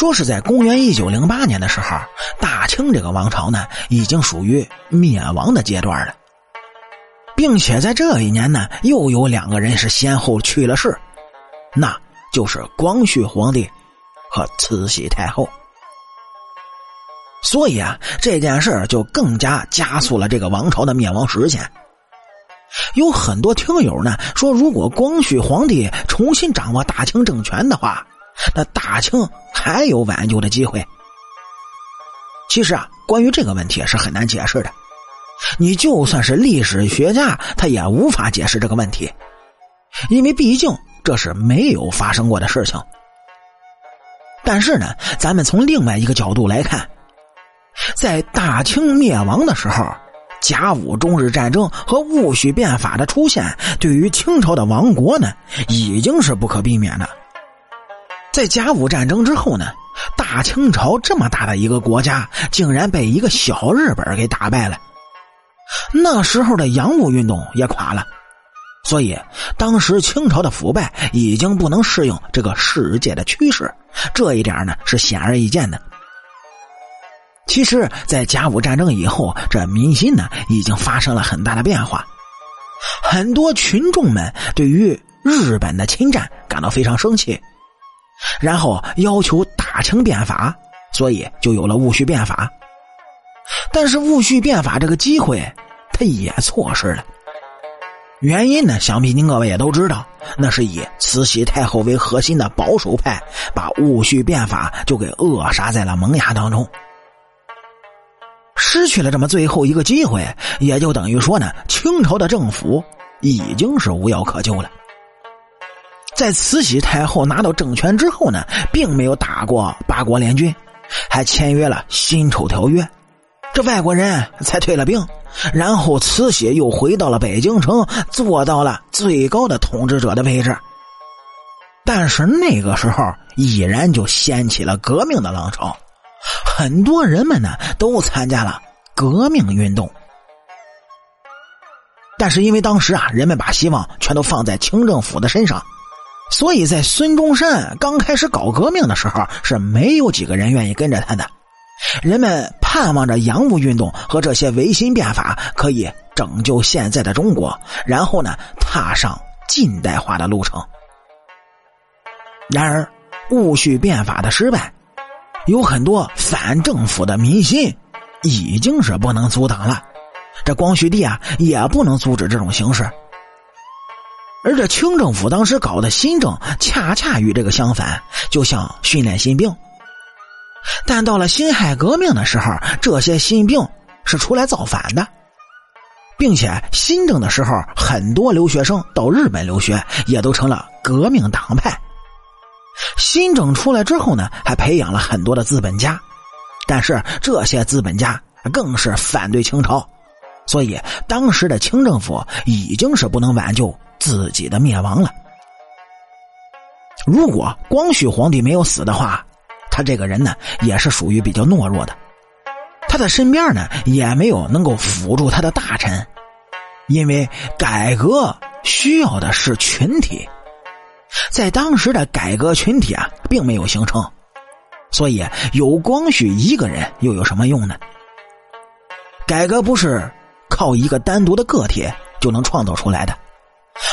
说是在公元一九零八年的时候，大清这个王朝呢，已经属于灭亡的阶段了，并且在这一年呢，又有两个人是先后去了世，那就是光绪皇帝和慈禧太后。所以啊，这件事就更加加速了这个王朝的灭亡时间。有很多听友呢说，如果光绪皇帝重新掌握大清政权的话，那大清还有挽救的机会。其实啊，关于这个问题是很难解释的。你就算是历史学家，他也无法解释这个问题，因为毕竟这是没有发生过的事情。但是呢，咱们从另外一个角度来看，在大清灭亡的时候。甲午中日战争和戊戌变法的出现，对于清朝的亡国呢，已经是不可避免的。在甲午战争之后呢，大清朝这么大的一个国家，竟然被一个小日本给打败了。那时候的洋务运动也垮了，所以当时清朝的腐败已经不能适应这个世界的趋势，这一点呢是显而易见的。其实，在甲午战争以后，这民心呢已经发生了很大的变化，很多群众们对于日本的侵占感到非常生气，然后要求大清变法，所以就有了戊戌变法。但是戊戌变法这个机会，他也错失了。原因呢，想必您各位也都知道，那是以慈禧太后为核心的保守派，把戊戌变法就给扼杀在了萌芽当中。失去了这么最后一个机会，也就等于说呢，清朝的政府已经是无药可救了。在慈禧太后拿到政权之后呢，并没有打过八国联军，还签约了《辛丑条约》，这外国人才退了兵，然后慈禧又回到了北京城，做到了最高的统治者的位置。但是那个时候，已然就掀起了革命的浪潮。很多人们呢都参加了革命运动，但是因为当时啊，人们把希望全都放在清政府的身上，所以在孙中山刚开始搞革命的时候，是没有几个人愿意跟着他的。人们盼望着洋务运动和这些维新变法可以拯救现在的中国，然后呢踏上近代化的路程。然而，戊戌变法的失败。有很多反政府的民心，已经是不能阻挡了。这光绪帝啊，也不能阻止这种形势。而这清政府当时搞的新政，恰恰与这个相反，就像训练新兵。但到了辛亥革命的时候，这些新兵是出来造反的，并且新政的时候，很多留学生到日本留学，也都成了革命党派。新政出来之后呢，还培养了很多的资本家，但是这些资本家更是反对清朝，所以当时的清政府已经是不能挽救自己的灭亡了。如果光绪皇帝没有死的话，他这个人呢也是属于比较懦弱的，他的身边呢也没有能够辅助他的大臣，因为改革需要的是群体。在当时的改革群体啊，并没有形成，所以有光绪一个人又有什么用呢？改革不是靠一个单独的个体就能创造出来的，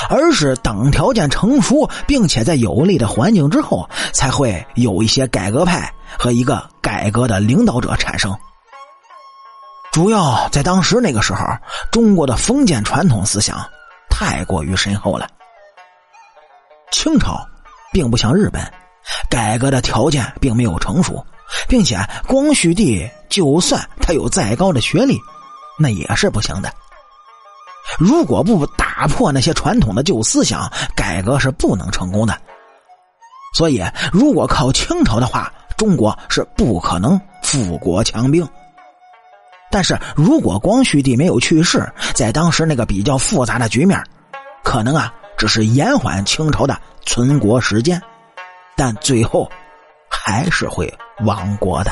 而是等条件成熟，并且在有利的环境之后，才会有一些改革派和一个改革的领导者产生。主要在当时那个时候，中国的封建传统思想太过于深厚了。清朝并不像日本，改革的条件并没有成熟，并且光绪帝就算他有再高的学历，那也是不行的。如果不打打破那些传统的旧思想，改革是不能成功的。所以，如果靠清朝的话，中国是不可能富国强兵。但是如果光绪帝没有去世，在当时那个比较复杂的局面，可能啊。只是延缓清朝的存国时间，但最后还是会亡国的。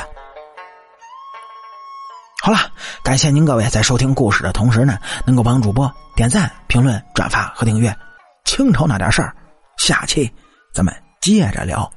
好了，感谢您各位在收听故事的同时呢，能够帮主播点赞、评论、转发和订阅。清朝那点事儿，下期咱们接着聊。